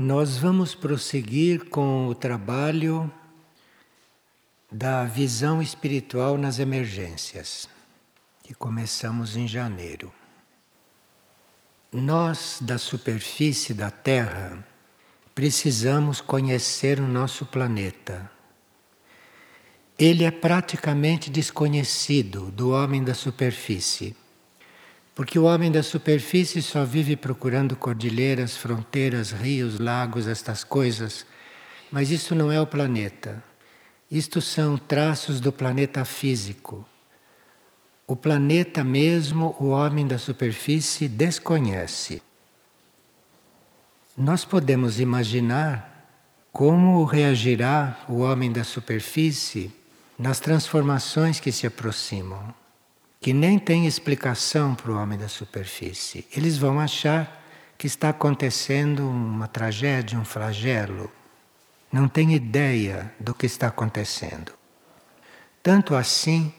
Nós vamos prosseguir com o trabalho da visão espiritual nas emergências, que começamos em janeiro. Nós, da superfície da Terra, precisamos conhecer o nosso planeta. Ele é praticamente desconhecido do homem da superfície. Porque o homem da superfície só vive procurando cordilheiras, fronteiras, rios, lagos, estas coisas. Mas isso não é o planeta. Isto são traços do planeta físico. O planeta mesmo, o homem da superfície desconhece. Nós podemos imaginar como reagirá o homem da superfície nas transformações que se aproximam que nem tem explicação para o homem da superfície. Eles vão achar que está acontecendo uma tragédia, um flagelo. Não tem ideia do que está acontecendo. Tanto assim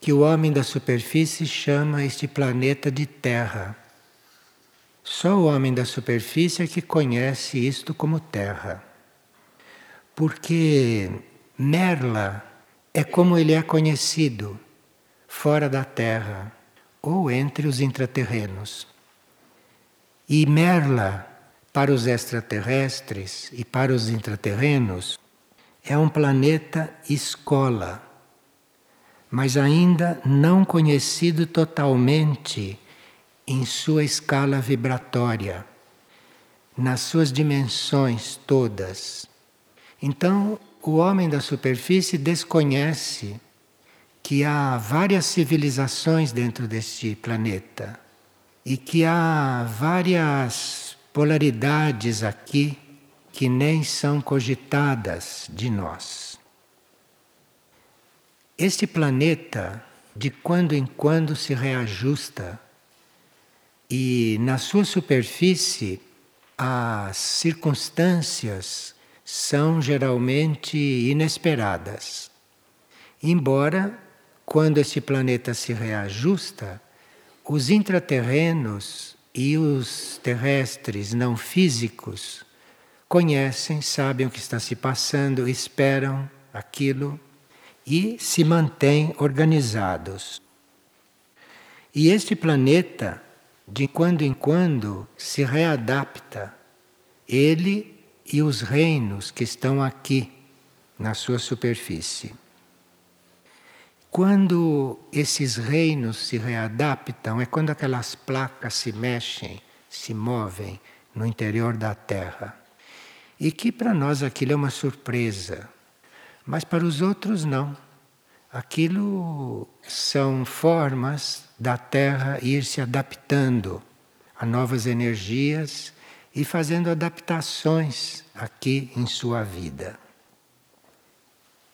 que o homem da superfície chama este planeta de Terra. Só o homem da superfície é que conhece isto como Terra. Porque Merla é como ele é conhecido fora da Terra ou entre os intraterrenos. E Merla, para os extraterrestres e para os intraterrenos, é um planeta escola, mas ainda não conhecido totalmente em sua escala vibratória, nas suas dimensões todas. Então, o homem da superfície desconhece que há várias civilizações dentro deste planeta e que há várias polaridades aqui que nem são cogitadas de nós. Este planeta, de quando em quando, se reajusta e na sua superfície as circunstâncias são geralmente inesperadas. Embora quando este planeta se reajusta, os intraterrenos e os terrestres não físicos conhecem, sabem o que está se passando, esperam aquilo e se mantêm organizados. E este planeta, de quando em quando, se readapta, ele e os reinos que estão aqui na sua superfície. Quando esses reinos se readaptam, é quando aquelas placas se mexem, se movem no interior da Terra. E que para nós aquilo é uma surpresa, mas para os outros não. Aquilo são formas da Terra ir se adaptando a novas energias e fazendo adaptações aqui em sua vida.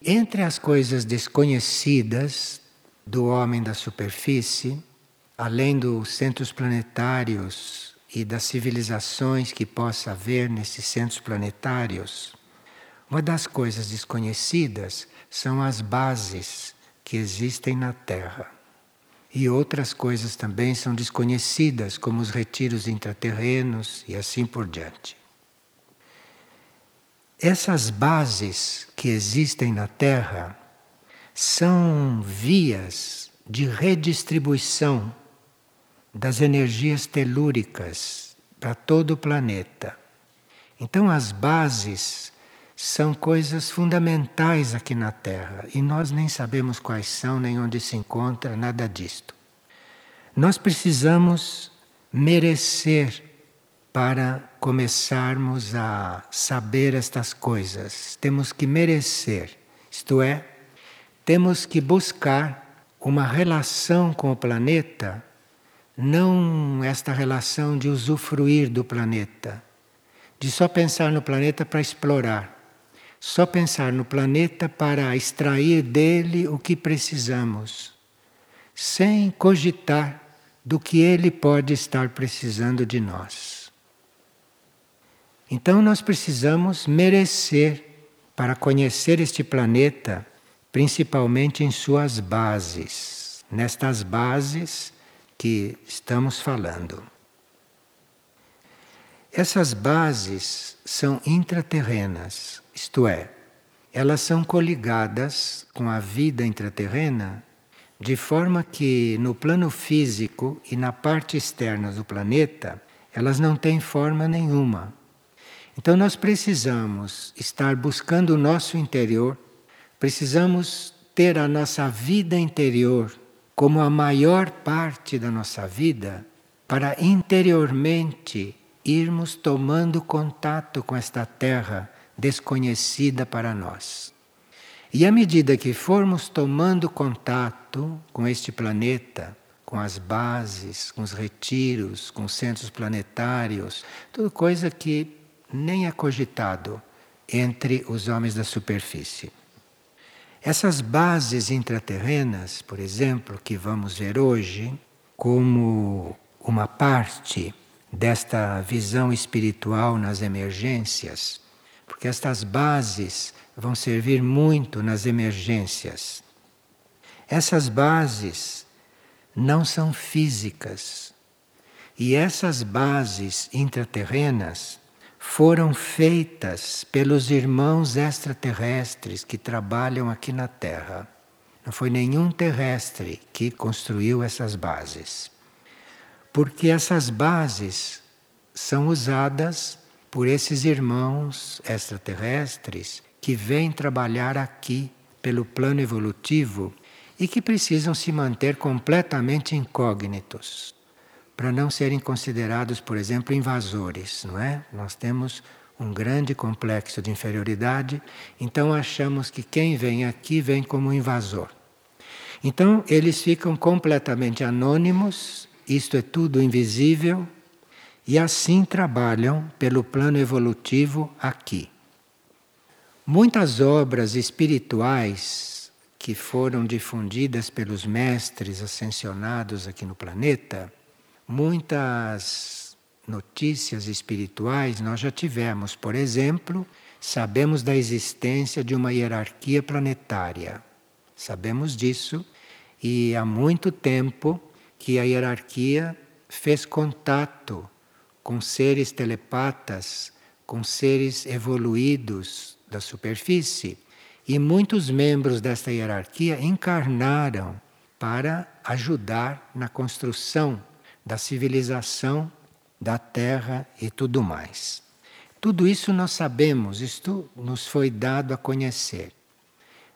Entre as coisas desconhecidas do homem da superfície, além dos centros planetários e das civilizações que possa haver nesses centros planetários, uma das coisas desconhecidas são as bases que existem na Terra. E outras coisas também são desconhecidas, como os retiros intraterrenos e assim por diante. Essas bases que existem na Terra são vias de redistribuição das energias telúricas para todo o planeta. Então, as bases são coisas fundamentais aqui na Terra e nós nem sabemos quais são, nem onde se encontra, nada disto. Nós precisamos merecer para começarmos a saber estas coisas. Temos que merecer, isto é, temos que buscar uma relação com o planeta, não esta relação de usufruir do planeta, de só pensar no planeta para explorar, só pensar no planeta para extrair dele o que precisamos, sem cogitar do que ele pode estar precisando de nós. Então nós precisamos merecer para conhecer este planeta, principalmente em suas bases, nestas bases que estamos falando. Essas bases são intraterrenas, isto é, elas são coligadas com a vida intraterrena de forma que no plano físico e na parte externa do planeta elas não têm forma nenhuma. Então nós precisamos estar buscando o nosso interior, precisamos ter a nossa vida interior como a maior parte da nossa vida para interiormente irmos tomando contato com esta terra desconhecida para nós. E à medida que formos tomando contato com este planeta, com as bases, com os retiros, com os centros planetários, tudo coisa que nem é cogitado entre os homens da superfície. Essas bases intraterrenas, por exemplo, que vamos ver hoje, como uma parte desta visão espiritual nas emergências, porque estas bases vão servir muito nas emergências. Essas bases não são físicas. E essas bases intraterrenas foram feitas pelos irmãos extraterrestres que trabalham aqui na Terra. Não foi nenhum terrestre que construiu essas bases. Porque essas bases são usadas por esses irmãos extraterrestres que vêm trabalhar aqui pelo plano evolutivo e que precisam se manter completamente incógnitos para não serem considerados, por exemplo, invasores, não é? Nós temos um grande complexo de inferioridade, então achamos que quem vem aqui vem como invasor. Então eles ficam completamente anônimos, isto é tudo invisível, e assim trabalham pelo plano evolutivo aqui. Muitas obras espirituais que foram difundidas pelos mestres ascensionados aqui no planeta, muitas notícias espirituais nós já tivemos. Por exemplo, sabemos da existência de uma hierarquia planetária. Sabemos disso e há muito tempo que a hierarquia fez contato com seres telepatas, com seres evoluídos da superfície. E muitos membros desta hierarquia encarnaram para ajudar na construção da civilização da Terra e tudo mais. Tudo isso nós sabemos, isto nos foi dado a conhecer.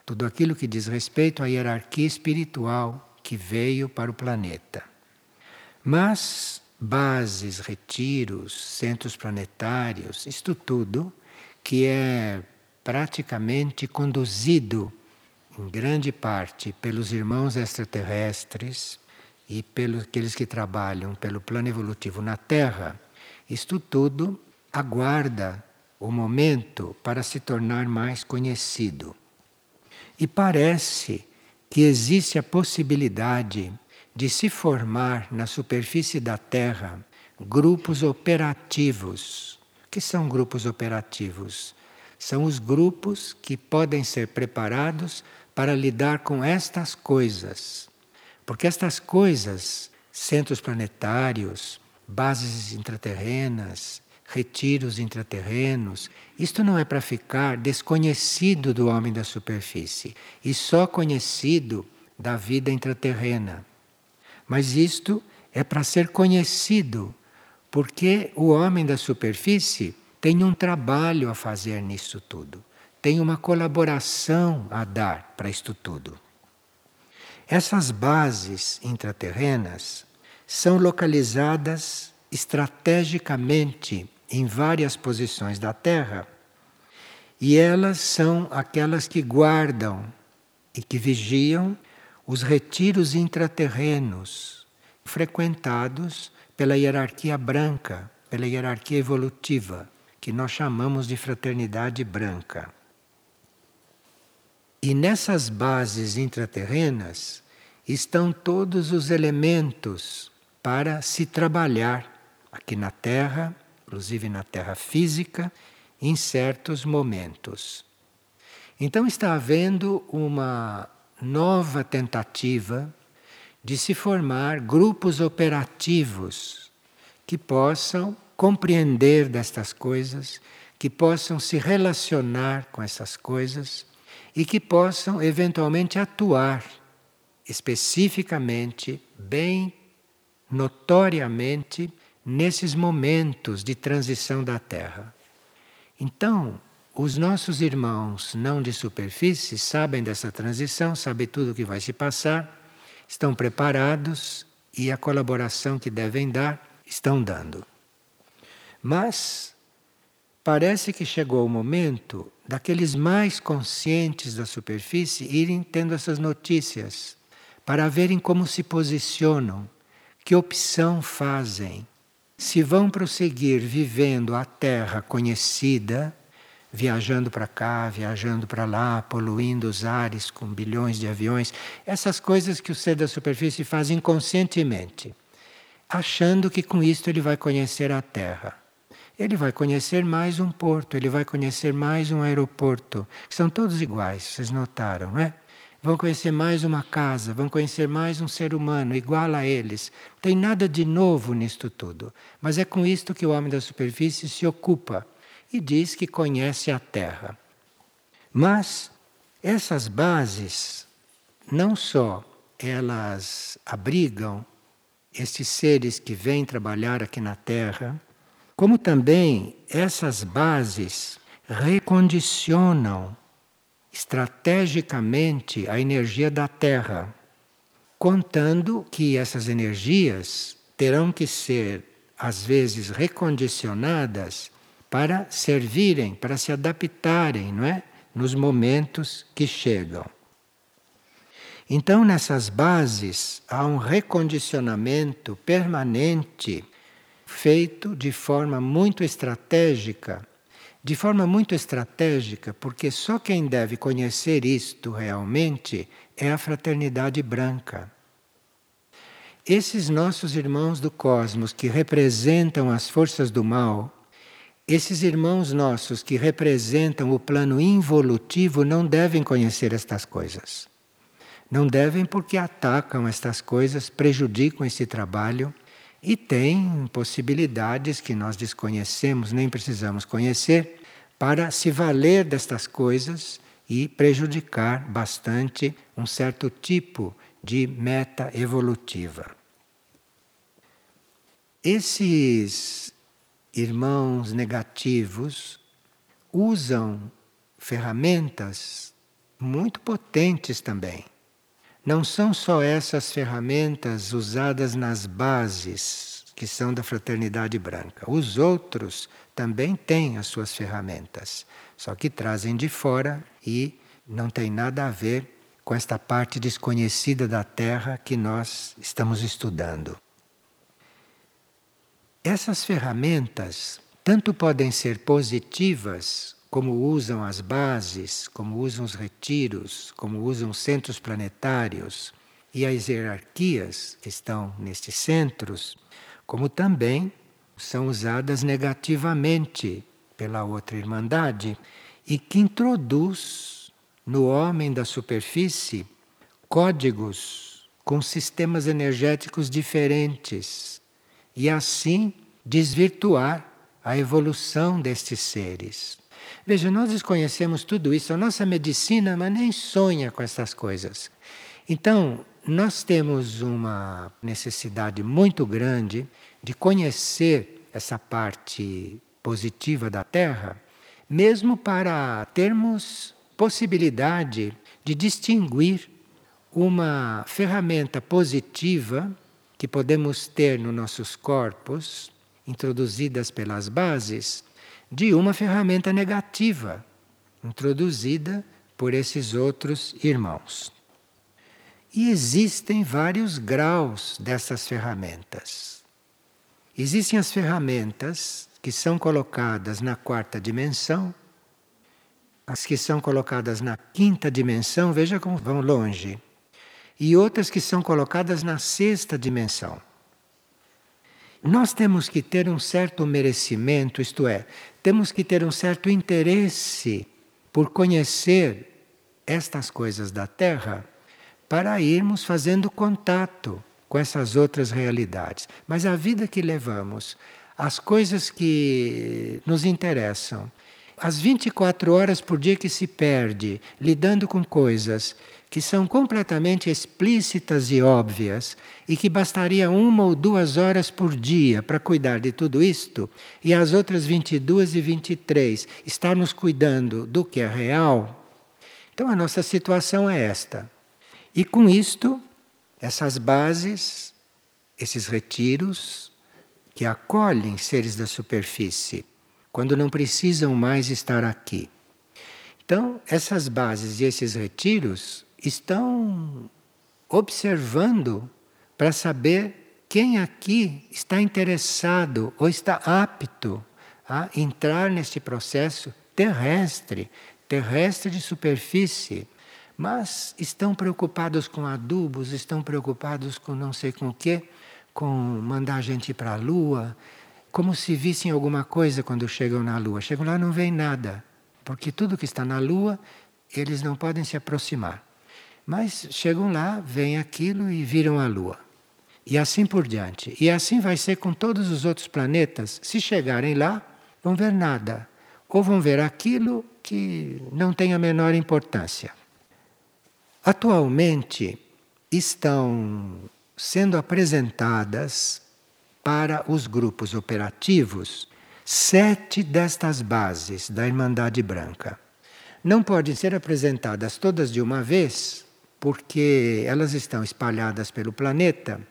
Tudo aquilo que diz respeito à hierarquia espiritual que veio para o planeta. Mas bases, retiros, centros planetários, isto tudo que é praticamente conduzido em grande parte pelos irmãos extraterrestres e pelos aqueles que trabalham pelo plano evolutivo na Terra, isto tudo aguarda o momento para se tornar mais conhecido. E parece que existe a possibilidade de se formar na superfície da Terra grupos operativos. O que são grupos operativos? São os grupos que podem ser preparados para lidar com estas coisas. Porque estas coisas, centros planetários, bases intraterrenas, retiros intraterrenos, isto não é para ficar desconhecido do homem da superfície e só conhecido da vida intraterrena. Mas isto é para ser conhecido, porque o homem da superfície tem um trabalho a fazer nisso tudo, tem uma colaboração a dar para isto tudo. Essas bases intraterrenas são localizadas estrategicamente em várias posições da Terra e elas são aquelas que guardam e que vigiam os retiros intraterrenos frequentados pela hierarquia branca, pela hierarquia evolutiva que nós chamamos de fraternidade branca. E nessas bases intraterrenas estão todos os elementos para se trabalhar aqui na Terra, inclusive na Terra física, em certos momentos. Então está havendo uma nova tentativa de se formar grupos operativos que possam compreender destas coisas, que possam se relacionar com essas coisas e que possam eventualmente atuar especificamente, bem notoriamente, nesses momentos de transição da Terra. Então, os nossos irmãos não de superfície sabem dessa transição, sabem tudo o que vai se passar, estão preparados e a colaboração que devem dar estão dando. Mas parece que chegou o momento daqueles mais conscientes da superfície irem tendo essas notícias para verem como se posicionam, que opção fazem, se vão prosseguir vivendo a terra conhecida viajando para cá, viajando para lá, poluindo os ares com bilhões de aviões, essas coisas que o ser da superfície faz inconscientemente, achando que com isto ele vai conhecer a Terra. Ele vai conhecer mais um porto, ele vai conhecer mais um aeroporto, que são todos iguais, vocês notaram, não é? Vão conhecer mais uma casa, vão conhecer mais um ser humano igual a eles. Não tem nada de novo nisto tudo. Mas é com isto que o homem da superfície se ocupa e diz que conhece a Terra. Mas essas bases não só elas abrigam estes seres que vêm trabalhar aqui na Terra, como também essas bases recondicionam estrategicamente a energia da Terra, contando que essas energias terão que ser, às vezes, recondicionadas para servirem, para se adaptarem, não é? Nos momentos que chegam. Então, nessas bases, há um recondicionamento permanente feito de forma muito estratégica. De forma muito estratégica, porque só quem deve conhecer isto realmente é a fraternidade branca. Esses nossos irmãos do cosmos que representam as forças do mal, esses irmãos nossos que representam o plano involutivo não devem conhecer estas coisas. Não devem porque atacam estas coisas, prejudicam esse trabalho e têm possibilidades que nós desconhecemos, nem precisamos conhecer, para se valer destas coisas e prejudicar bastante um certo tipo de meta evolutiva. Esses irmãos negativos usam ferramentas muito potentes também. Não são só essas ferramentas usadas nas bases, que são da fraternidade branca. Os outros também têm as suas ferramentas, só que trazem de fora e não tem nada a ver com esta parte desconhecida da Terra que nós estamos estudando. Essas ferramentas tanto podem ser positivas, como usam as bases, como usam os retiros, como usam os centros planetários e as hierarquias que estão nestes centros, como também são usadas negativamente pela outra irmandade e que introduz no homem da superfície códigos com sistemas energéticos diferentes e assim desvirtuar a evolução destes seres. Veja, nós desconhecemos tudo isso, a nossa medicina mas nem sonha com essas coisas. Então, nós temos uma necessidade muito grande de conhecer essa parte positiva da Terra, mesmo para termos possibilidade de distinguir uma ferramenta positiva que podemos ter nos nossos corpos, introduzidas pelas bases, de uma ferramenta negativa, introduzida por esses outros irmãos. E existem vários graus dessas ferramentas. Existem as ferramentas que são colocadas na quarta dimensão, as que são colocadas na quinta dimensão, veja como vão longe e outras que são colocadas na sexta dimensão. Nós temos que ter um certo merecimento, isto é, temos que ter um certo interesse por conhecer estas coisas da Terra para irmos fazendo contato com essas outras realidades. Mas a vida que levamos, as coisas que nos interessam. As 24 horas por dia que se perde lidando com coisas que são completamente explícitas e óbvias e que bastaria uma ou duas horas por dia para cuidar de tudo isto, e as outras 22 e 23 estarmos cuidando do que é real. Então a nossa situação é esta. E com isto, essas bases, esses retiros que acolhem seres da superfície quando não precisam mais estar aqui. Então, essas bases e esses retiros estão observando para saber quem aqui está interessado ou está apto a entrar neste processo terrestre, terrestre de superfície. Mas estão preocupados com adubos, estão preocupados com não sei com o quê, com mandar gente para a lua, como se vissem alguma coisa quando chegam na lua. Chegam lá não veem nada, porque tudo que está na lua eles não podem se aproximar. Mas chegam lá, veem aquilo e viram a Lua. E assim por diante. E assim vai ser com todos os outros planetas. Se chegarem lá, vão ver nada. Ou vão ver aquilo que não tem a menor importância. Atualmente estão sendo apresentadas para os grupos operativos sete destas bases da Irmandade Branca. Não podem ser apresentadas todas de uma vez, porque elas estão espalhadas pelo planeta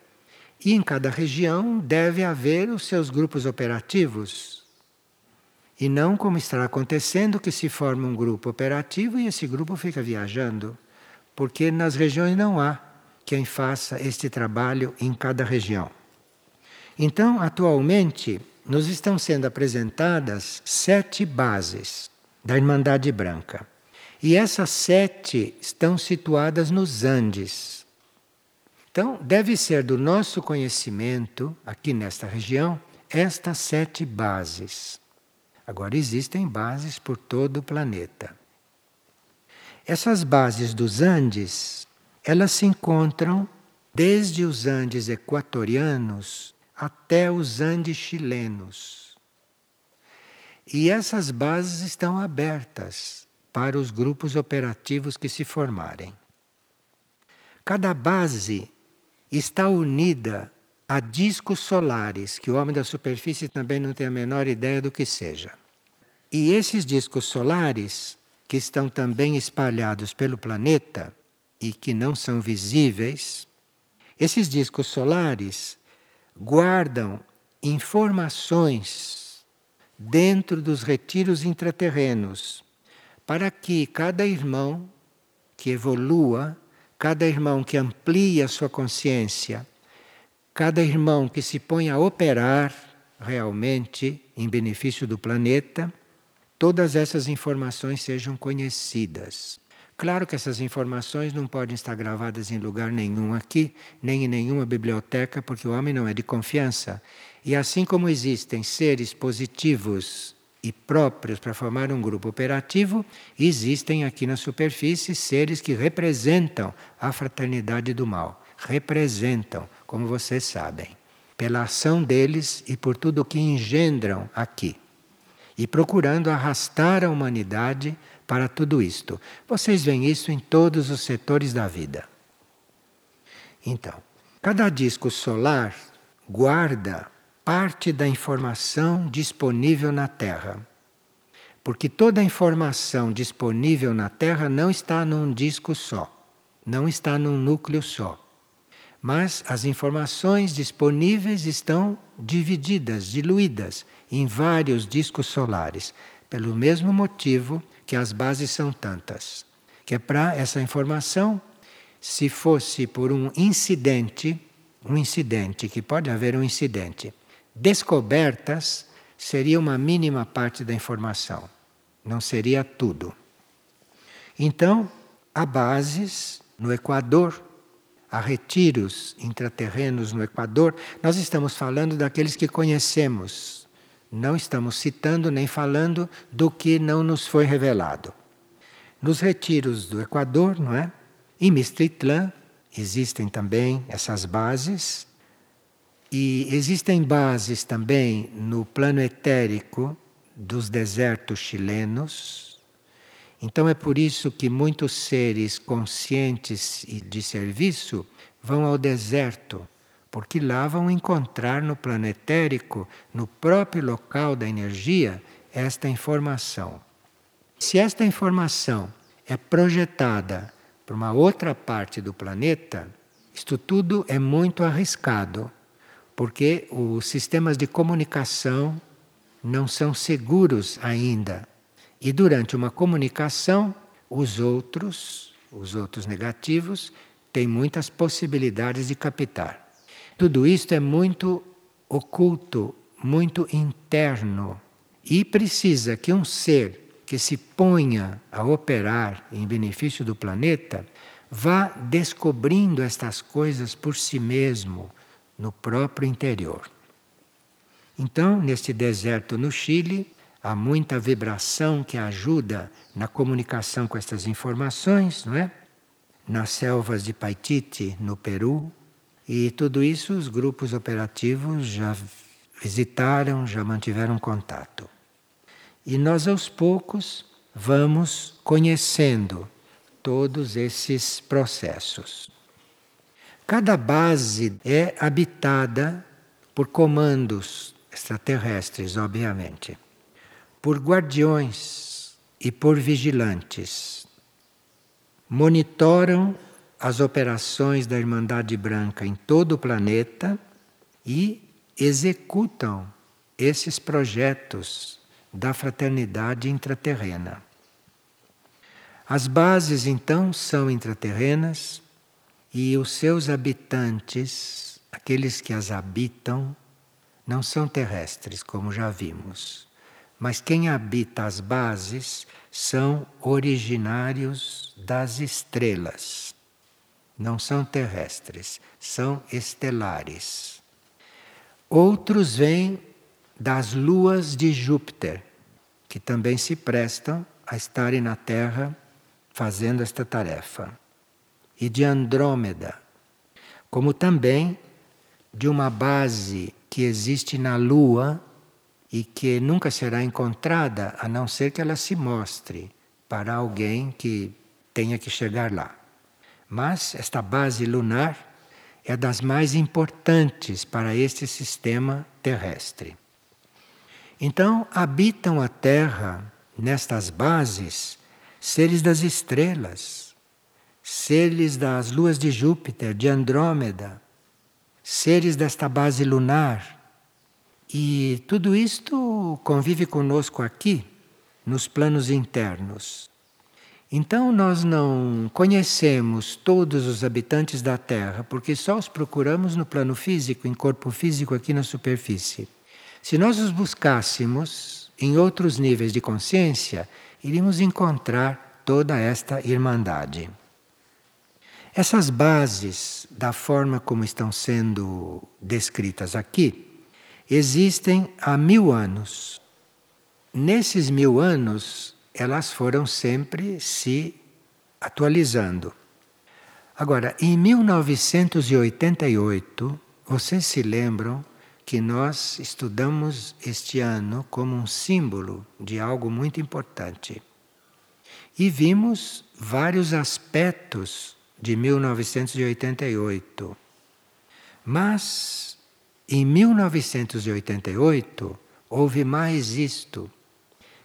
e em cada região deve haver os seus grupos operativos. E não como está acontecendo que se forma um grupo operativo e esse grupo fica viajando, porque nas regiões não há quem faça este trabalho em cada região. Então, atualmente, nos estão sendo apresentadas sete bases da Irmandade Branca. E essas sete estão situadas nos Andes. Então, deve ser do nosso conhecimento, aqui nesta região, estas sete bases. Agora, existem bases por todo o planeta. Essas bases dos Andes, elas se encontram desde os Andes equatorianos até os Andes chilenos. E essas bases estão abertas para os grupos operativos que se formarem. Cada base está unida a discos solares, que o homem da superfície também não tem a menor ideia do que seja. E esses discos solares, que estão também espalhados pelo planeta e que não são visíveis, esses discos solares guardam informações dentro dos retiros intraterrenos para que cada irmão que evolua, cada irmão que amplie a sua consciência, cada irmão que se põe a operar realmente em benefício do planeta, todas essas informações sejam conhecidas. Claro que essas informações não podem estar gravadas em lugar nenhum aqui, nem em nenhuma biblioteca, porque o homem não é de confiança. E assim como existem seres positivos e próprios para formar um grupo operativo, existem aqui na superfície seres que representam a fraternidade do mal. Representam, como vocês sabem, pela ação deles e por tudo o que engendram aqui. E procurando arrastar a humanidade para tudo isto. Vocês veem isso em todos os setores da vida. Então, cada disco solar guarda parte da informação disponível na Terra. Porque toda a informação disponível na Terra não está num disco só, não está num núcleo só. Mas as informações disponíveis estão divididas, diluídas em vários discos solares, pelo mesmo motivo que as bases são tantas. Que é para essa informação, se fosse por um incidente, um incidente, que pode haver um incidente, descobertas seria uma mínima parte da informação, não seria tudo. Então, há bases no Equador, há retiros intraterrenos no Equador, nós estamos falando daqueles que conhecemos, não estamos citando nem falando do que não nos foi revelado. Nos retiros do Equador, não é? Em Mistritlã existem também essas bases E existem bases também no plano etérico dos desertos chilenos. Então é por isso que muitos seres conscientes e de serviço vão ao deserto, porque lá vão encontrar no plano etérico, no próprio local da energia, esta informação. Se esta informação é projetada para uma outra parte do planeta, isto tudo é muito arriscado, porque os sistemas de comunicação não são seguros ainda. E durante uma comunicação, os outros, os outros negativos, têm muitas possibilidades de captar. Tudo isto é muito oculto, muito interno e precisa que um ser que se ponha a operar em benefício do planeta vá descobrindo estas coisas por si mesmo no próprio interior. Então, neste deserto no Chile, há muita vibração que ajuda na comunicação com estas informações, não é? Nas selvas de Paititi, no Peru, e tudo isso os grupos operativos já visitaram, já mantiveram contato. E nós aos poucos vamos conhecendo todos esses processos. Cada base é habitada por comandos extraterrestres, obviamente, por guardiões e por vigilantes. Monitoram as operações da Irmandade Branca em todo o planeta e executam esses projetos da fraternidade intraterrena. As bases, então, são intraterrenas e os seus habitantes, aqueles que as habitam, não são terrestres, como já vimos. Mas quem habita as bases são originários das estrelas. Não são terrestres, são estelares. Outros vêm das luas de Júpiter, que também se prestam a estarem na Terra fazendo esta tarefa. E de Andrômeda, como também de uma base que existe na Lua e que nunca será encontrada a não ser que ela se mostre para alguém que tenha que chegar lá. Mas esta base lunar é das mais importantes para este sistema terrestre. Então, habitam a Terra, nestas bases, seres das estrelas, seres das luas de Júpiter, de Andrômeda, seres desta base lunar. E tudo isto convive conosco aqui, nos planos internos. Então nós não conhecemos todos os habitantes da Terra, porque só os procuramos no plano físico, em corpo físico aqui na superfície. Se nós os buscássemos em outros níveis de consciência, iríamos encontrar toda esta irmandade. Essas bases, da forma como estão sendo descritas aqui, existem há mil anos. Nesses mil anos, elas foram sempre se atualizando. Agora, em 1988, vocês se lembram que nós estudamos este ano como um símbolo de algo muito importante. E vimos vários aspectos de 1988. Mas em 1988 houve mais isto,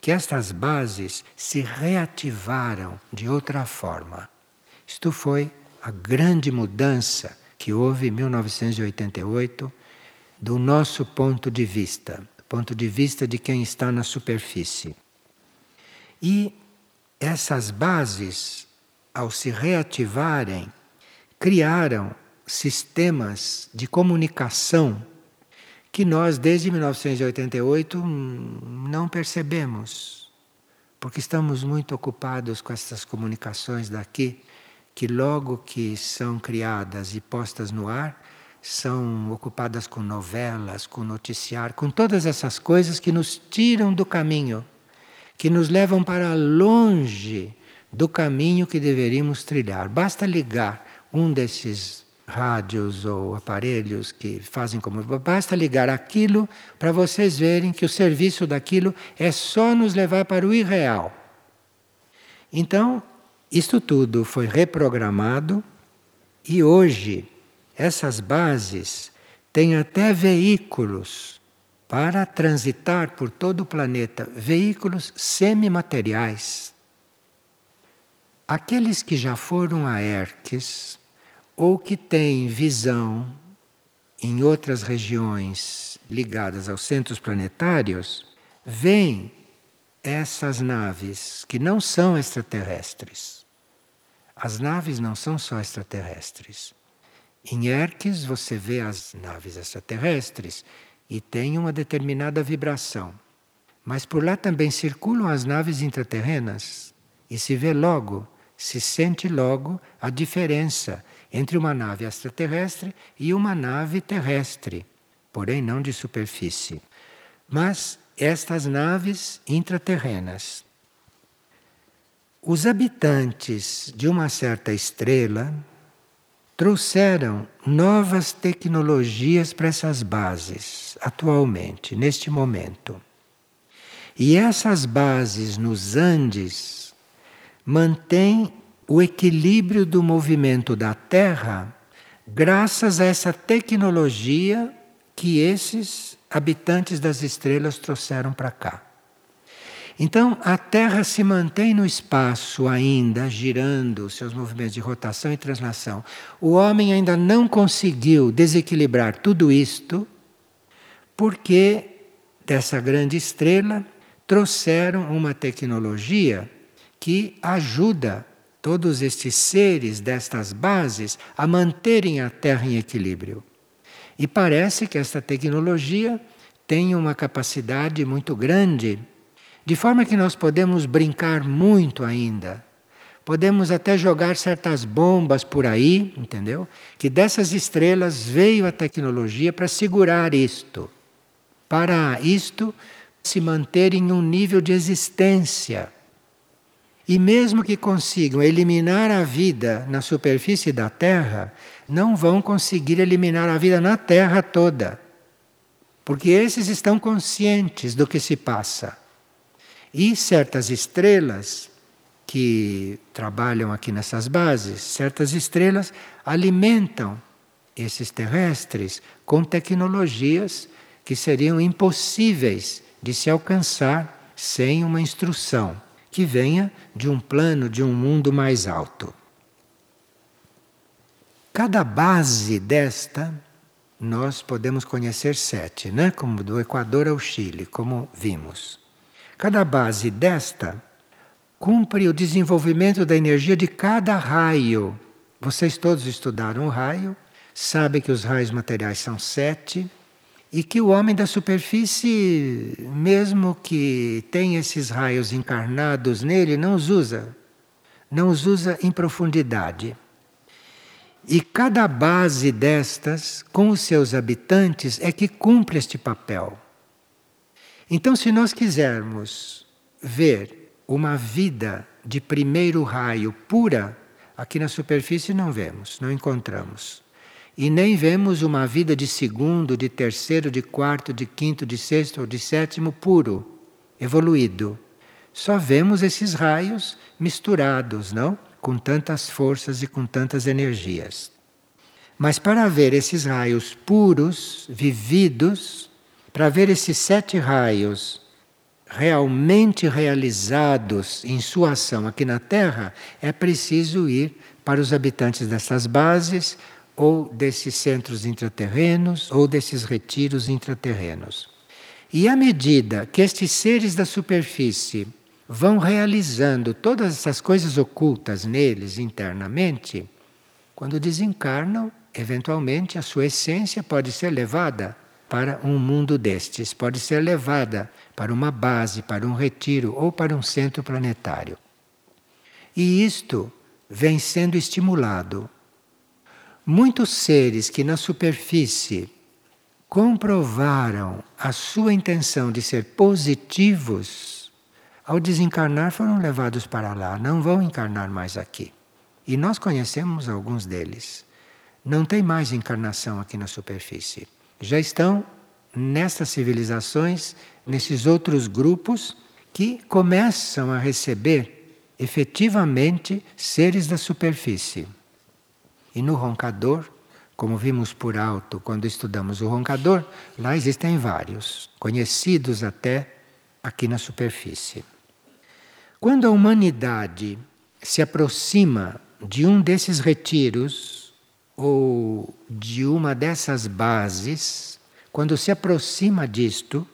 que estas bases se reativaram de outra forma. Isto foi a grande mudança que houve em 1988 do nosso ponto de vista, do ponto de vista de quem está na superfície. E essas bases ao se reativarem, criaram sistemas de comunicação que nós, desde 1988, não percebemos, porque estamos muito ocupados com essas comunicações daqui, que logo que são criadas e postas no ar, são ocupadas com novelas, com noticiário, com todas essas coisas que nos tiram do caminho, que nos levam para longe do caminho que deveríamos trilhar. Basta ligar um desses rádios ou aparelhos que fazem como. Basta ligar aquilo para vocês verem que o serviço daquilo é só nos levar para o irreal. Então, isto tudo foi reprogramado e hoje essas bases têm até veículos para transitar por todo o planeta veículos semimateriais. Aqueles que já foram a Erques ou que têm visão em outras regiões ligadas aos centros planetários, veem essas naves que não são extraterrestres. As naves não são só extraterrestres. Em Erques você vê as naves extraterrestres e tem uma determinada vibração. Mas por lá também circulam as naves intraterrenas e se vê logo, se sente logo a diferença entre uma nave extraterrestre e uma nave terrestre, porém não de superfície. Mas estas naves intraterrenas. Os habitantes de uma certa estrela trouxeram novas tecnologias para essas bases, atualmente, neste momento. E essas bases nos Andes mantêm o equilíbrio do movimento da Terra graças a essa tecnologia que esses habitantes das estrelas trouxeram para cá. Então, a Terra se mantém no espaço ainda, girando seus movimentos de rotação e translação. O homem ainda não conseguiu desequilibrar tudo isto, porque dessa grande estrela trouxeram uma tecnologia que ajuda todos estes seres destas bases a manterem a Terra em equilíbrio. E parece que esta tecnologia tem uma capacidade muito grande de forma que nós podemos brincar muito ainda. Podemos até jogar certas bombas por aí, entendeu? Que dessas estrelas veio a tecnologia para segurar isto. Para isto se manter em um nível de existência. E mesmo que consigam eliminar a vida na superfície da Terra, não vão conseguir eliminar a vida na Terra toda. Porque esses estão conscientes do que se passa. E certas estrelas que trabalham aqui nessas bases, certas estrelas alimentam esses terrestres com tecnologias que seriam impossíveis de se alcançar sem uma instrução que venha de um plano, de um mundo mais alto. Cada base desta, nós podemos conhecer sete, né? como do Equador ao Chile, como vimos. Cada base desta cumpre o desenvolvimento da energia de cada raio. Vocês todos estudaram o raio, sabem que os raios materiais são sete e que o homem da superfície, mesmo que tenha esses raios encarnados nele, não os usa. Não os usa em profundidade. E cada base destas, com os seus habitantes, é que cumpre este papel. Então, se nós quisermos ver uma vida de primeiro raio pura, aqui na superfície não vemos, não encontramos. E nem vemos uma vida de segundo, de terceiro, de quarto, de quinto, de sexto ou de sétimo puro, evoluído. Só vemos esses raios misturados, não? Com tantas forças e com tantas energias. Mas para ver esses raios puros, vividos, para ver esses sete raios realmente realizados em sua ação aqui na Terra, é preciso ir para os habitantes dessas bases, ou desses centros intraterrenos, ou desses retiros intraterrenos. E à medida que estes seres da superfície vão realizando todas essas coisas ocultas neles internamente, quando desencarnam, eventualmente a sua essência pode ser levada para um mundo destes, pode ser levada para uma base, para um retiro ou para um centro planetário. E isto vem sendo estimulado. Muitos seres que na superfície comprovaram a sua intenção de ser positivos, ao desencarnar foram levados para lá, não vão encarnar mais aqui. E nós conhecemos alguns deles. não tem mais encarnação aqui na superfície. Já estão nessas civilizações, nesses outros grupos que começam a receber efetivamente seres da superfície. E no roncador, como vimos por alto quando estudamos o roncador, lá existem vários, conhecidos até aqui na superfície. Quando a humanidade se aproxima de um desses retiros ou de uma dessas bases, quando se aproxima disto,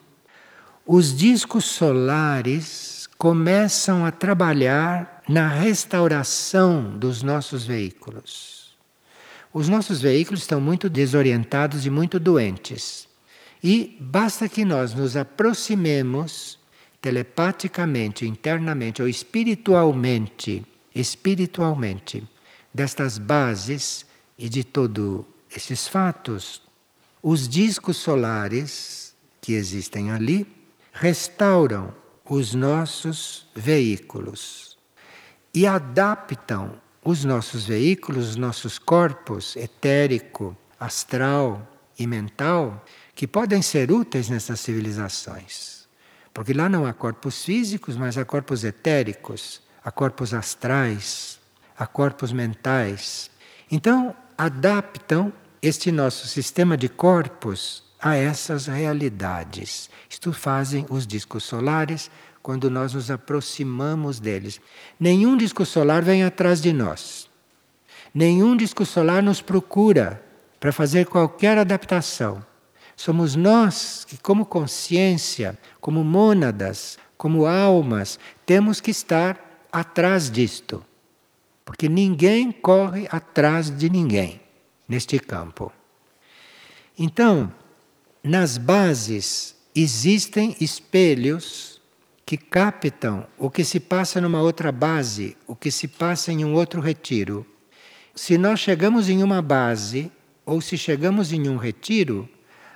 os discos solares começam a trabalhar na restauração dos nossos veículos. Os nossos veículos estão muito desorientados e muito doentes. E basta que nós nos aproximemos telepaticamente, internamente ou espiritualmente, espiritualmente, destas bases e de todos esses fatos, os discos solares que existem ali restauram os nossos veículos e adaptam os nossos veículos, os nossos corpos etérico, astral e mental, que podem ser úteis nessas civilizações. Porque lá não há corpos físicos, mas há corpos etéricos, há corpos astrais, há corpos mentais. Então, adaptam este nosso sistema de corpos a essas realidades. Isto fazem os discos solares quando nós nos aproximamos deles. Nenhum disco solar vem atrás de nós. Nenhum disco solar nos procura para fazer qualquer adaptação. Somos nós que, como consciência, como mônadas, como almas, temos que estar atrás disto. Porque ninguém corre atrás de ninguém neste campo. Então, nas bases existem espelhos que captam o que se passa numa outra base, o que se passa em um outro retiro. Se nós chegamos em uma base, ou se chegamos em um retiro,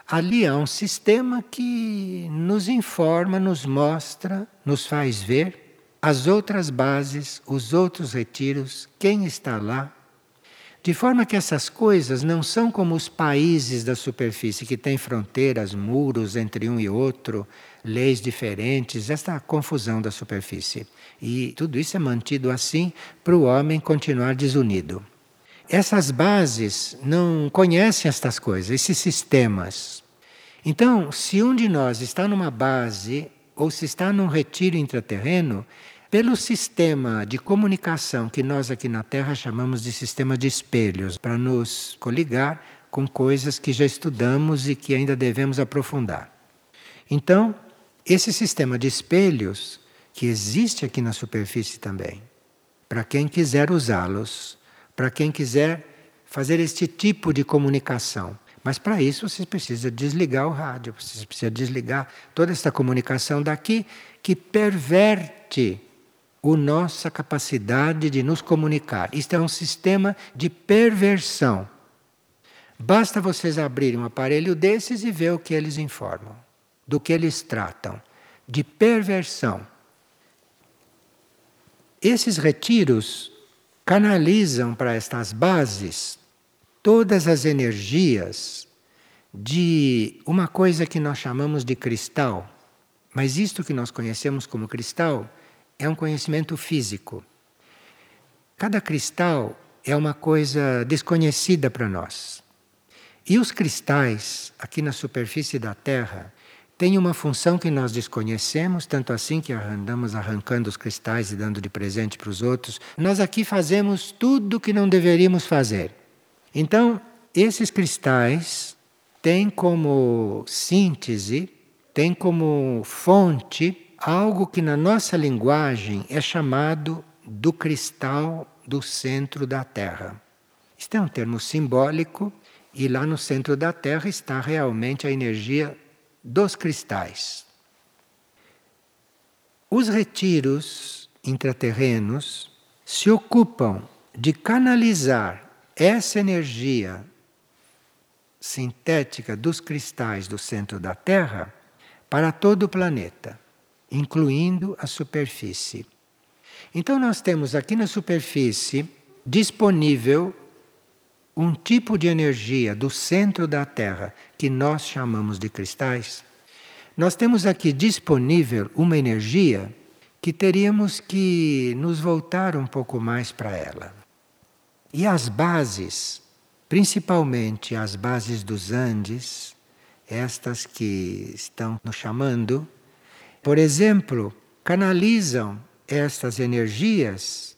ali há um sistema que nos informa, nos mostra, nos faz ver as outras bases, os outros retiros, quem está lá, de forma que essas coisas não são como os países da superfície, que têm fronteiras, muros entre um e outro, leis diferentes, esta confusão da superfície. E tudo isso é mantido assim para o homem continuar desunido. Essas bases não conhecem estas coisas, esses sistemas. Então, se um de nós está numa base ou se está num retiro intraterreno, pelo sistema de comunicação que nós aqui na Terra chamamos de sistema de espelhos, para nos coligar com coisas que já estudamos e que ainda devemos aprofundar. Então, esse sistema de espelhos, que existe aqui na superfície também, para quem quiser usá-los, para quem quiser fazer este tipo de comunicação. Mas para isso você precisa desligar o rádio, você precisa desligar toda essa comunicação daqui que perverte a nossa capacidade de nos comunicar. Isto é um sistema de perversão. Basta vocês abrirem um aparelho desses e ver o que eles informam, do que eles tratam, de perversão. Esses retiros canalizam para estas bases todas as energias de uma coisa que nós chamamos de cristal. Mas isto que nós conhecemos como cristal é um conhecimento físico. Cada cristal é uma coisa desconhecida para nós. E os cristais, aqui na superfície da Terra, têm uma função que nós desconhecemos, tanto assim que andamos arrancando os cristais e dando de presente para os outros. Nós aqui fazemos tudo o que não deveríamos fazer. Então, esses cristais têm como síntese, têm como fonte algo que na nossa linguagem é chamado do cristal do centro da Terra. Isto é um termo simbólico e lá no centro da Terra está realmente a energia dos cristais. Os retiros intraterrenos se ocupam de canalizar essa energia sintética dos cristais do centro da Terra para todo o planeta incluindo a superfície. Então, nós temos aqui na superfície disponível um tipo de energia do centro da Terra que nós chamamos de cristais, nós temos aqui disponível uma energia que teríamos que nos voltar um pouco mais para ela. E as bases, principalmente as bases dos Andes, estas que estão nos chamando, por exemplo, canalizam estas energias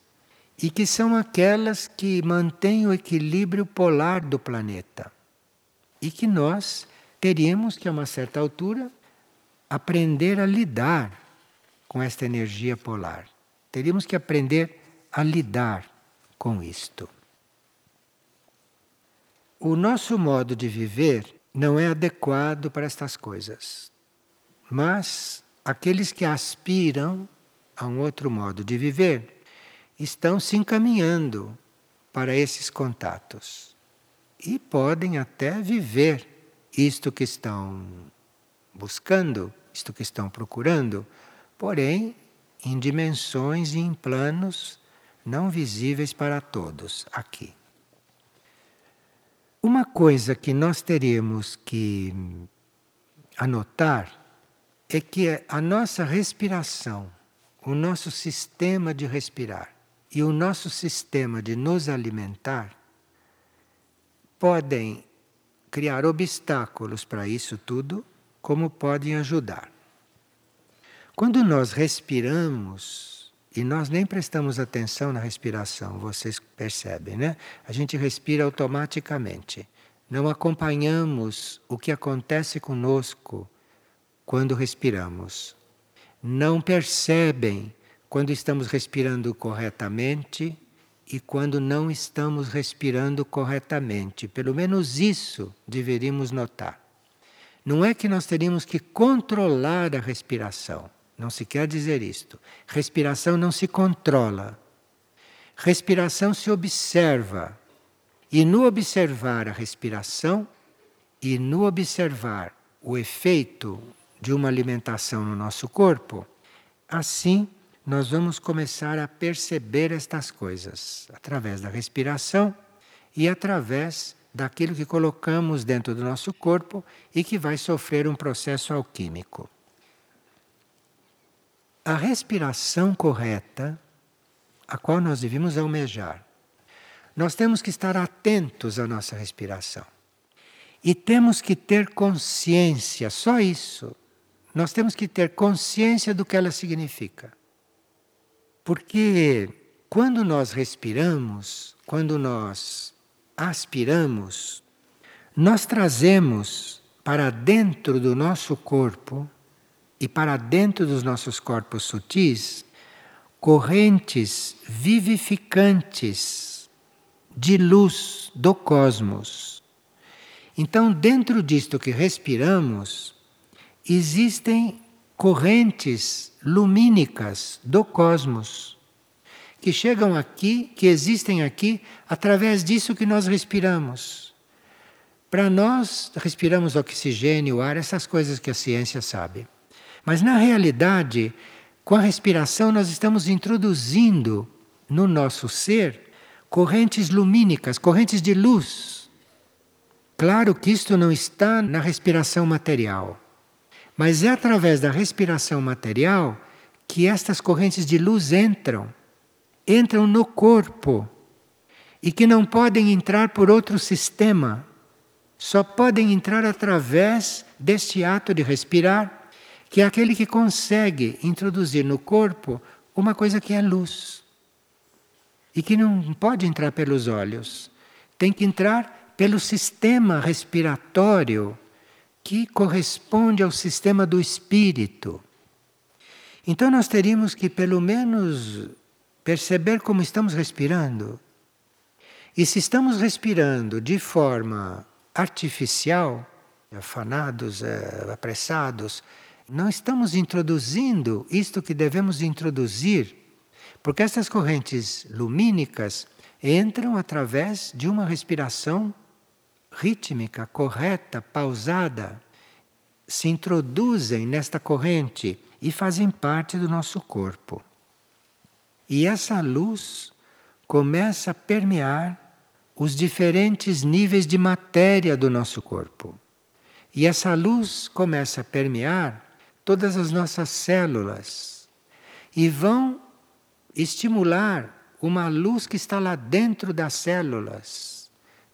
e que são aquelas que mantêm o equilíbrio polar do planeta. E que nós teríamos que, a uma certa altura, aprender a lidar com esta energia polar. Teríamos que aprender a lidar com isto. O nosso modo de viver não é adequado para estas coisas. Mas aqueles que aspiram a um outro modo de viver estão se encaminhando para esses contatos e podem até viver isto que estão buscando, isto que estão procurando, porém em dimensões e em planos não visíveis para todos aqui. Uma coisa que nós teremos que anotar é que a nossa respiração, o nosso sistema de respirar e o nosso sistema de nos alimentar podem criar obstáculos para isso tudo, como podem ajudar. Quando nós respiramos, e nós nem prestamos atenção na respiração, vocês percebem, né? A gente respira automaticamente. Não acompanhamos o que acontece conosco quando respiramos. Não percebem quando estamos respirando corretamente e quando não estamos respirando corretamente. Pelo menos isso deveríamos notar. Não é que nós teríamos que controlar a respiração. Não se quer dizer isto. Respiração não se controla. Respiração se observa. E no observar a respiração e no observar o efeito de uma alimentação no nosso corpo, assim nós vamos começar a perceber estas coisas através da respiração e através daquilo que colocamos dentro do nosso corpo e que vai sofrer um processo alquímico a respiração correta, a qual nós devemos almejar. Nós temos que estar atentos à nossa respiração. E temos que ter consciência, só isso. Nós temos que ter consciência do que ela significa. Porque quando nós respiramos, quando nós aspiramos, nós trazemos para dentro do nosso corpo e para dentro dos nossos corpos sutis correntes vivificantes de luz do cosmos. Então, dentro disto que respiramos, existem correntes lumínicas do cosmos que chegam aqui, que existem aqui através disso que nós respiramos. Para nós, respiramos oxigênio, ar, essas coisas que a ciência sabe. Mas na realidade, com a respiração, nós estamos introduzindo no nosso ser correntes lumínicas, correntes de luz. Claro que isto não está na respiração material, mas é através da respiração material que estas correntes de luz entram, entram no corpo e que não podem entrar por outro sistema, só podem entrar através deste ato de respirar que é aquele que consegue introduzir no corpo uma coisa que é luz. E que não pode entrar pelos olhos, tem que entrar pelo sistema respiratório que corresponde ao sistema do espírito. Então nós teríamos que pelo menos perceber como estamos respirando. E se estamos respirando de forma artificial, afanados, eh, apressados, não estamos introduzindo isto que devemos introduzir, porque essas correntes lumínicas entram através de uma respiração rítmica, correta, pausada, se introduzem nesta corrente e fazem parte do nosso corpo. E essa luz começa a permear os diferentes níveis de matéria do nosso corpo. E essa luz começa a permear todas as nossas células e vão estimular uma luz que está lá dentro das células,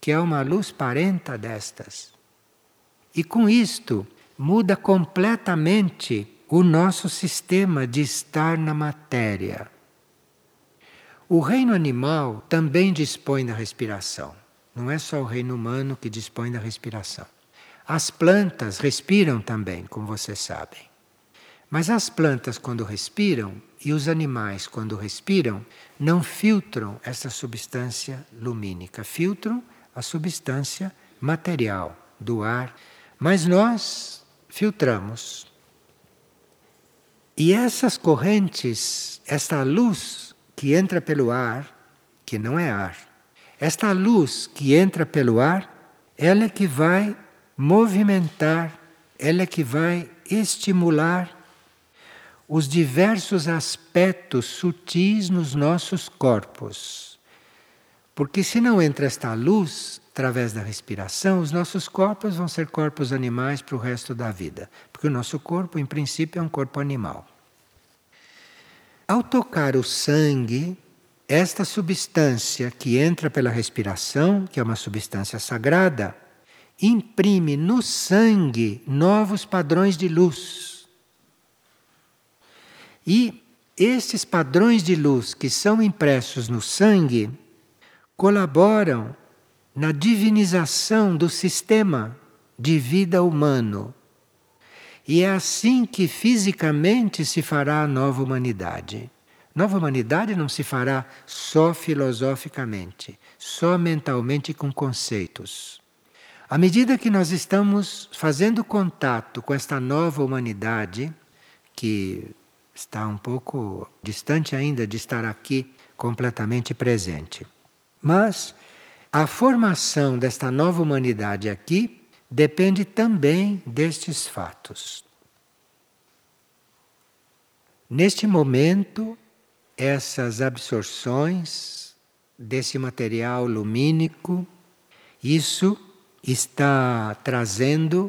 que é uma luz parenta destas. E com isto muda completamente o nosso sistema de estar na matéria. O reino animal também dispõe da respiração. Não é só o reino humano que dispõe da respiração. As plantas respiram também, como vocês sabem. Mas as plantas, quando respiram, e os animais, quando respiram, não filtram essa substância lumínica, filtram a substância material do ar. Mas nós filtramos. E essas correntes, esta luz que entra pelo ar, que não é ar, esta luz que entra pelo ar, ela é que vai movimentar, ela é que vai estimular os diversos aspectos sutis nos nossos corpos. Porque se não entra esta luz através da respiração, os nossos corpos vão ser corpos animais para o resto da vida. Porque o nosso corpo, em princípio, é um corpo animal. Ao tocar o sangue, esta substância que entra pela respiração, que é uma substância sagrada, imprime no sangue novos padrões de luz e estes padrões de luz que são impressos no sangue colaboram na divinização do sistema de vida humano. E é assim que fisicamente se fará a nova humanidade. Nova humanidade não se fará só filosoficamente, só mentalmente com conceitos. À medida que nós estamos fazendo contato com esta nova humanidade, que está um pouco distante ainda de estar aqui completamente presente. Mas a formação desta nova humanidade aqui depende também destes fatos. Neste momento, essas absorções desse material lumínico, isso está trazendo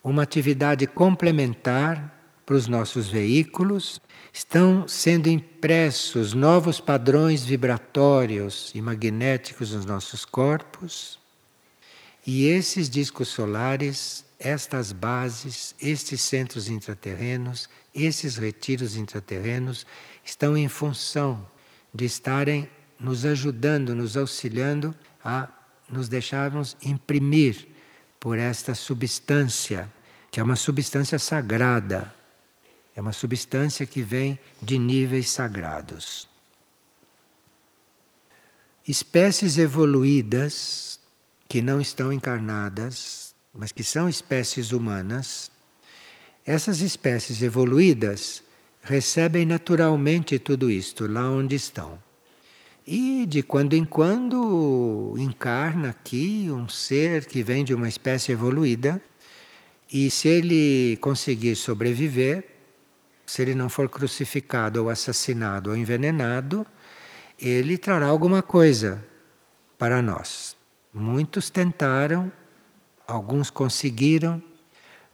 uma atividade complementar para os nossos veículos, estão sendo impressos novos padrões vibratórios e magnéticos nos nossos corpos. E esses discos solares, estas bases, estes centros intraterrenos, esses retiros intraterrenos estão em função de estarem nos ajudando, nos auxiliando a nos deixarmos imprimir por esta substância, que é uma substância sagrada, é uma substância que vem de níveis sagrados. Espécies evoluídas que não estão encarnadas, mas que são espécies humanas, essas espécies evoluídas recebem naturalmente tudo isto lá onde estão. E de quando em quando encarna aqui um ser que vem de uma espécie evoluída, e se ele conseguir sobreviver, se ele não for crucificado ou assassinado ou envenenado, ele trará alguma coisa para nós. Muitos tentaram, alguns conseguiram,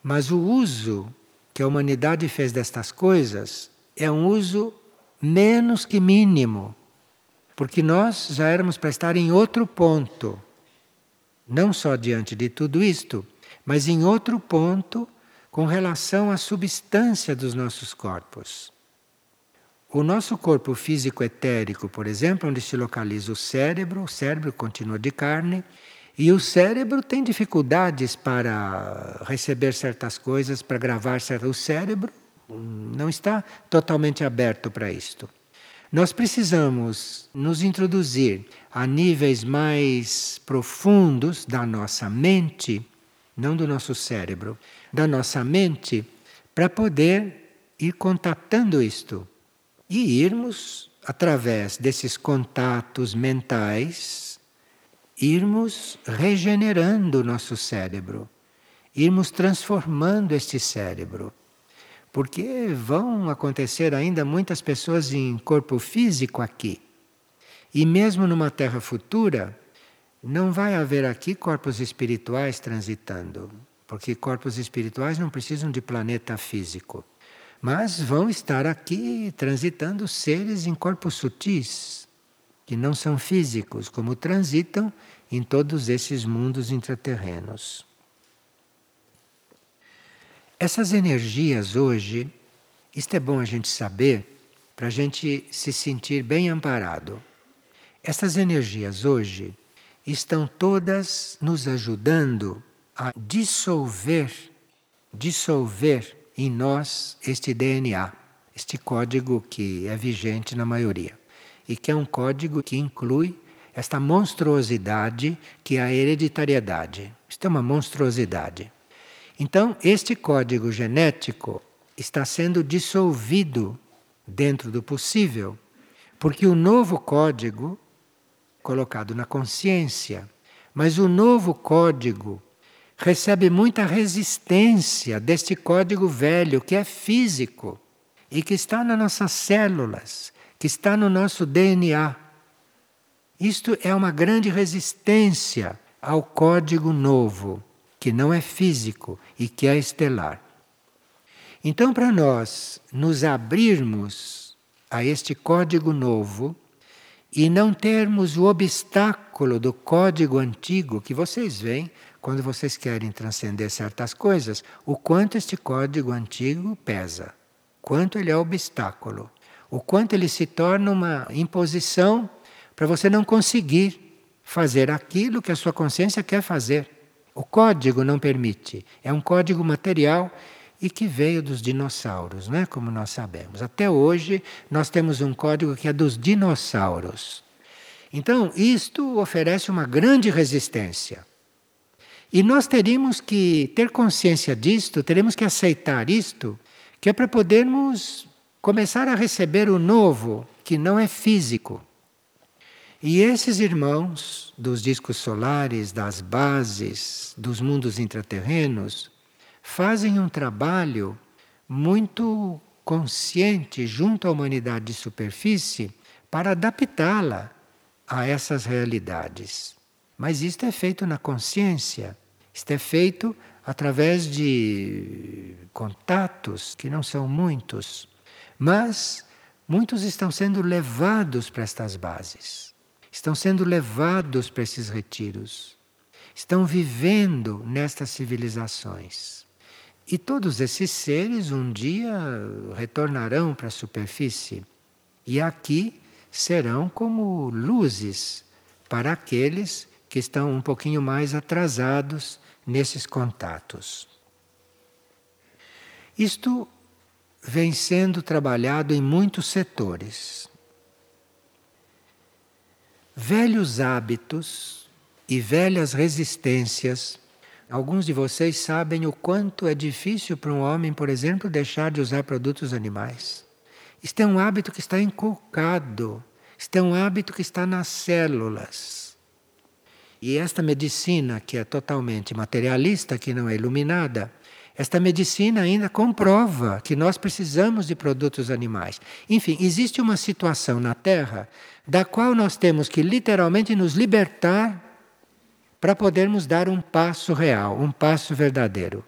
mas o uso que a humanidade fez destas coisas é um uso menos que mínimo, porque nós já éramos para estar em outro ponto, não só diante de tudo isto, mas em outro ponto com relação à substância dos nossos corpos. O nosso corpo físico etérico, por exemplo, onde se localiza o cérebro, o cérebro continua de carne, e o cérebro tem dificuldades para receber certas coisas, para gravar certas. O cérebro não está totalmente aberto para isto. Nós precisamos nos introduzir a níveis mais profundos da nossa mente, não do nosso cérebro, da nossa mente para poder ir contatando isto e irmos, através desses contatos mentais, irmos regenerando o nosso cérebro, irmos transformando este cérebro. Porque vão acontecer ainda muitas pessoas em corpo físico aqui. E mesmo numa terra futura, não vai haver aqui corpos espirituais transitando, porque corpos espirituais não precisam de planeta físico. Mas vão estar aqui transitando seres em corpos sutis, que não são físicos, como transitam em todos esses mundos intraterrenos. Essas energias hoje, isto é bom a gente saber, para a gente se sentir bem amparado. Essas energias hoje estão todas nos ajudando a dissolver, dissolver em nós este DNA, este código que é vigente na maioria. E que é um código que inclui esta monstruosidade que é a hereditariedade. Isto é uma monstruosidade. Então, este código genético está sendo dissolvido dentro do possível, porque o novo código, colocado na consciência, mas o novo código recebe muita resistência deste código velho que é físico e que está nas nossas células, que está no nosso DNA. Isto é uma grande resistência ao código novo, que não é físico e que é estelar. Então, para nós nos abrirmos a este código novo e não termos o obstáculo do código antigo que vocês veem quando vocês querem transcender certas coisas, o quanto este código antigo pesa, quanto ele é obstáculo, o quanto ele se torna uma imposição para você não conseguir fazer aquilo que a sua consciência quer fazer. O código não permite, é um código material e que veio dos dinossauros, né? como nós sabemos. Até hoje nós temos um código que é dos dinossauros. Então, isto oferece uma grande resistência. E nós teríamos que ter consciência disto, teremos que aceitar isto, que é para podermos começar a receber o novo, que não é físico. E esses irmãos dos discos solares, das bases, dos mundos intraterrenos, fazem um trabalho muito consciente junto à humanidade de superfície para adaptá-la a essas realidades. Mas isto é feito na consciência. Isto é feito através de contatos, que não são muitos, mas muitos estão sendo levados para estas bases, estão sendo levados para esses retiros, estão vivendo nestas civilizações. E todos esses seres um dia retornarão para a superfície e aqui serão como luzes para aqueles que estão um pouquinho mais atrasados nesses contatos. Isto vem sendo trabalhado em muitos setores. Velhos hábitos e velhas resistências. Alguns de vocês sabem o quanto é difícil para um homem, por exemplo, deixar de usar produtos animais. Isto é um hábito que está inculcado, isto é um hábito que está nas células. E esta medicina, que é totalmente materialista, que não é iluminada, esta medicina ainda comprova que nós precisamos de produtos animais. Enfim, existe uma situação na Terra da qual nós temos que literalmente nos libertar para podermos dar um passo real, um passo verdadeiro.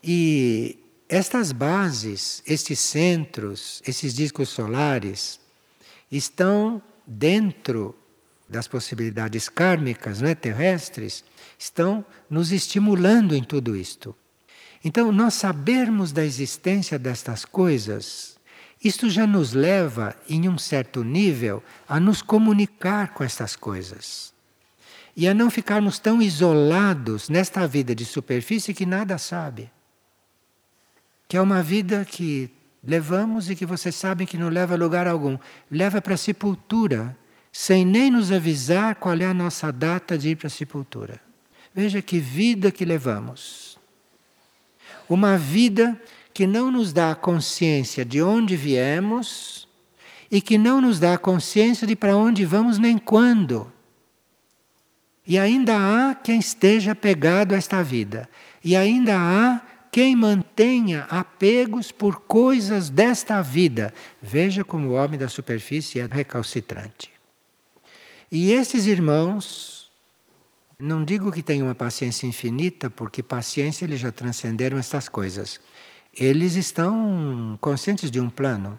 E estas bases, estes centros, esses discos solares, estão dentro das possibilidades kármicas né, terrestres estão nos estimulando em tudo isto. Então, nós sabermos da existência destas coisas, isto já nos leva, em um certo nível, a nos comunicar com estas coisas. E a não ficarmos tão isolados nesta vida de superfície que nada sabe. Que é uma vida que levamos e que vocês sabem que não leva a lugar algum leva para a sepultura sem nem nos avisar qual é a nossa data de ir para a sepultura. Veja que vida que levamos. Uma vida que não nos dá a consciência de onde viemos e que não nos dá a consciência de para onde vamos nem quando. E ainda há quem esteja apegado a esta vida. E ainda há quem mantenha apegos por coisas desta vida. Veja como o homem da superfície é recalcitrante. E esses irmãos, não digo que tenham uma paciência infinita, porque paciência eles já transcenderam estas coisas. Eles estão conscientes de um plano.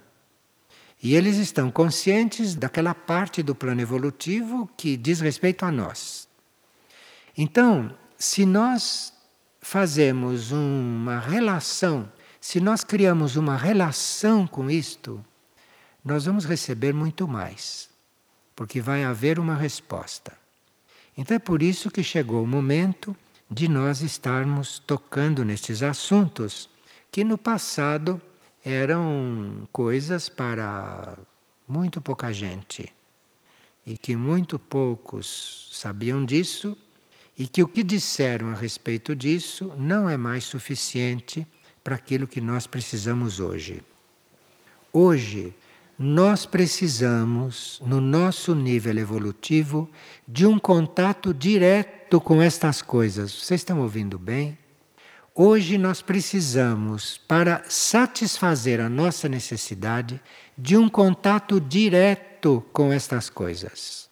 E eles estão conscientes daquela parte do plano evolutivo que diz respeito a nós. Então, se nós fazemos uma relação, se nós criamos uma relação com isto, nós vamos receber muito mais, porque vai haver uma resposta. Então é por isso que chegou o momento de nós estarmos tocando nestes assuntos que no passado eram coisas para muito pouca gente e que muito poucos sabiam disso e que o que disseram a respeito disso não é mais suficiente para aquilo que nós precisamos hoje. Hoje, nós precisamos, no nosso nível evolutivo, de um contato direto com estas coisas. Vocês estão ouvindo bem? Hoje nós precisamos, para satisfazer a nossa necessidade, de um contato direto com estas coisas.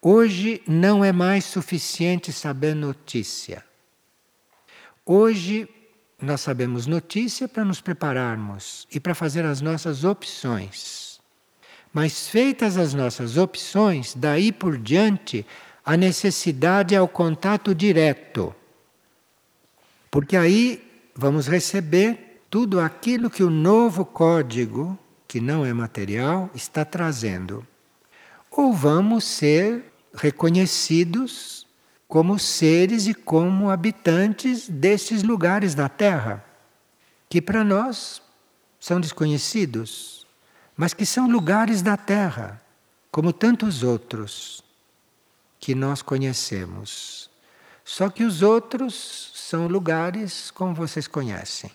Hoje não é mais suficiente saber notícia. Hoje nós sabemos notícia para nos prepararmos e para fazer as nossas opções. Mas feitas as nossas opções, daí por diante, a necessidade é o contato direto porque aí vamos receber tudo aquilo que o novo código, que não é material, está trazendo. Ou vamos ser reconhecidos como seres e como habitantes destes lugares da Terra, que para nós são desconhecidos, mas que são lugares da Terra, como tantos outros que nós conhecemos. Só que os outros são lugares como vocês conhecem.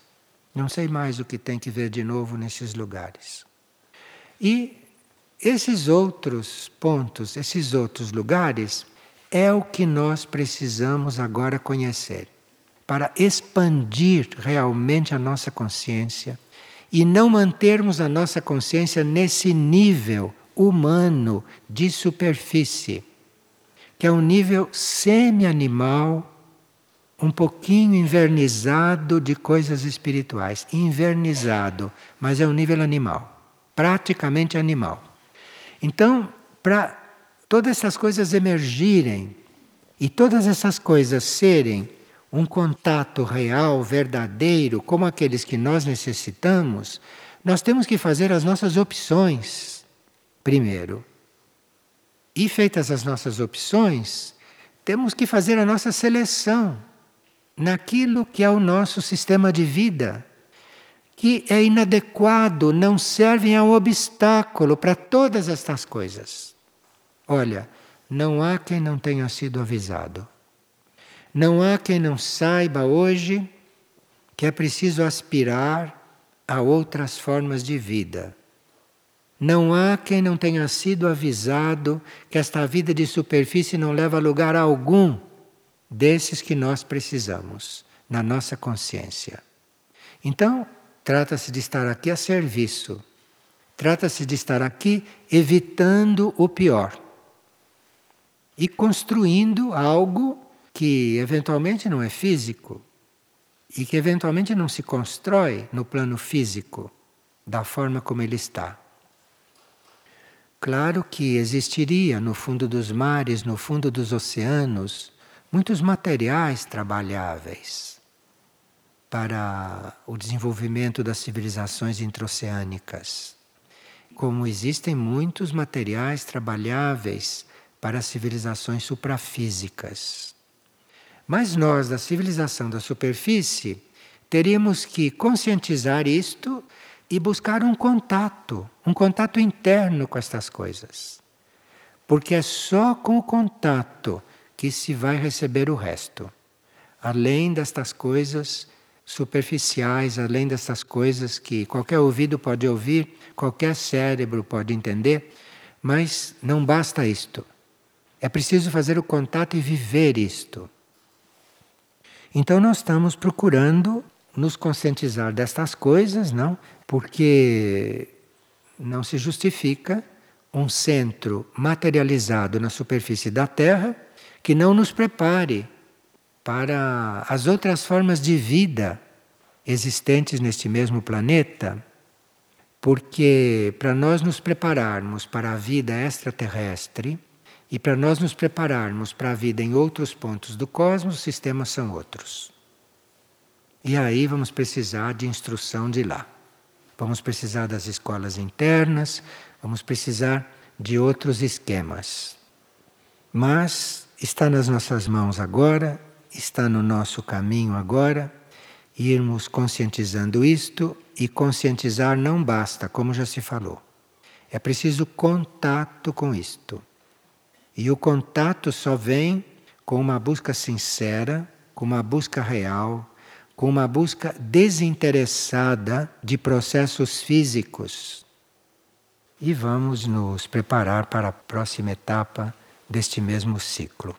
Não sei mais o que tem que ver de novo nesses lugares. E esses outros pontos, esses outros lugares, é o que nós precisamos agora conhecer para expandir realmente a nossa consciência e não mantermos a nossa consciência nesse nível humano de superfície, que é um nível semi-animal um pouquinho invernizado de coisas espirituais. Invernizado, mas é um nível animal, praticamente animal. Então, para todas essas coisas emergirem e todas essas coisas serem um contato real, verdadeiro, como aqueles que nós necessitamos, nós temos que fazer as nossas opções primeiro. E feitas as nossas opções, temos que fazer a nossa seleção naquilo que é o nosso sistema de vida, que é inadequado, não servem ao obstáculo para todas estas coisas. Olha, não há quem não tenha sido avisado. Não há quem não saiba hoje que é preciso aspirar a outras formas de vida. Não há quem não tenha sido avisado que esta vida de superfície não leva a lugar algum desses que nós precisamos na nossa consciência. Então, trata-se de estar aqui a serviço. Trata-se de estar aqui evitando o pior e construindo algo que eventualmente não é físico e que eventualmente não se constrói no plano físico da forma como ele está. Claro que existiria no fundo dos mares, no fundo dos oceanos, muitos materiais trabalháveis para o desenvolvimento das civilizações introceânicas. Como existem muitos materiais trabalháveis para as civilizações suprafísicas. Mas nós, da civilização da superfície, teríamos que conscientizar isto e buscar um contato, um contato interno com estas coisas. Porque é só com o contato que se vai receber o resto. Além destas coisas superficiais, além dessas coisas que qualquer ouvido pode ouvir, qualquer cérebro pode entender, mas não basta isto. É preciso fazer o contato e viver isto. Então nós estamos procurando nos conscientizar destas coisas, não? Porque não se justifica um centro materializado na superfície da Terra que não nos prepare para as outras formas de vida existentes neste mesmo planeta, porque para nós nos prepararmos para a vida extraterrestre e para nós nos prepararmos para a vida em outros pontos do cosmos, os sistemas são outros. E aí vamos precisar de instrução de lá. Vamos precisar das escolas internas, vamos precisar de outros esquemas. Mas está nas nossas mãos agora, está no nosso caminho agora, irmos conscientizando isto e conscientizar não basta, como já se falou. É preciso contato com isto. E o contato só vem com uma busca sincera, com uma busca real, com uma busca desinteressada de processos físicos. E vamos nos preparar para a próxima etapa deste mesmo ciclo.